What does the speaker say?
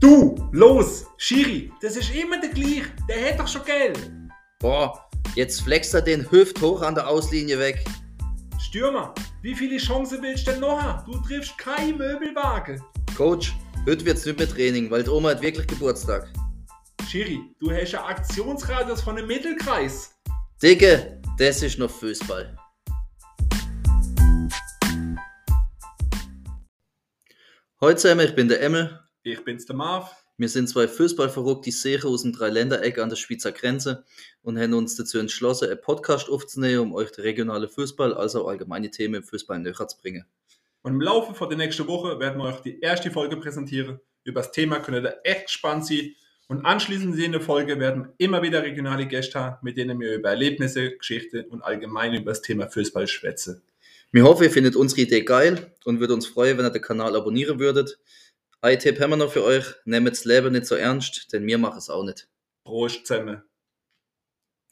Du, los, Schiri, das ist immer der gleiche. Der hat doch schon Geld. Boah, jetzt flext er den Hüft hoch an der Auslinie weg. Stürmer, wie viele Chancen willst du denn noch haben? Du triffst kein Möbelwagen. Coach, heute wird's nicht mehr Training, weil die Oma hat wirklich Geburtstag. Schiri, du hast einen Aktionsradius von einem Mittelkreis. Digga, das ist noch Fußball. Heute zusammen, ich bin der Emmel. Ich bin's der Marv. Wir sind zwei Fußballverrückte Seher aus dem Dreiländereck an der Schweizer Grenze und haben uns dazu entschlossen, einen Podcast aufzunehmen, um euch den regionalen Fußball, also allgemeine Themen im Fußball näher zu bringen. Und im Laufe von der nächsten Woche werden wir euch die erste Folge präsentieren. Über das Thema könnt ihr echt gespannt sein. Und anschließend in der Folge werden wir immer wieder regionale Gäste haben, mit denen wir über Erlebnisse, Geschichte und allgemein über das Thema Fußball schwätzen. Wir hoffen, ihr findet unsere Idee geil und würdet uns freuen, wenn ihr den Kanal abonnieren würdet. Ein Tipp haben wir noch für euch, nehmt das Leben nicht so ernst, denn wir machen es auch nicht. Prost zusammen.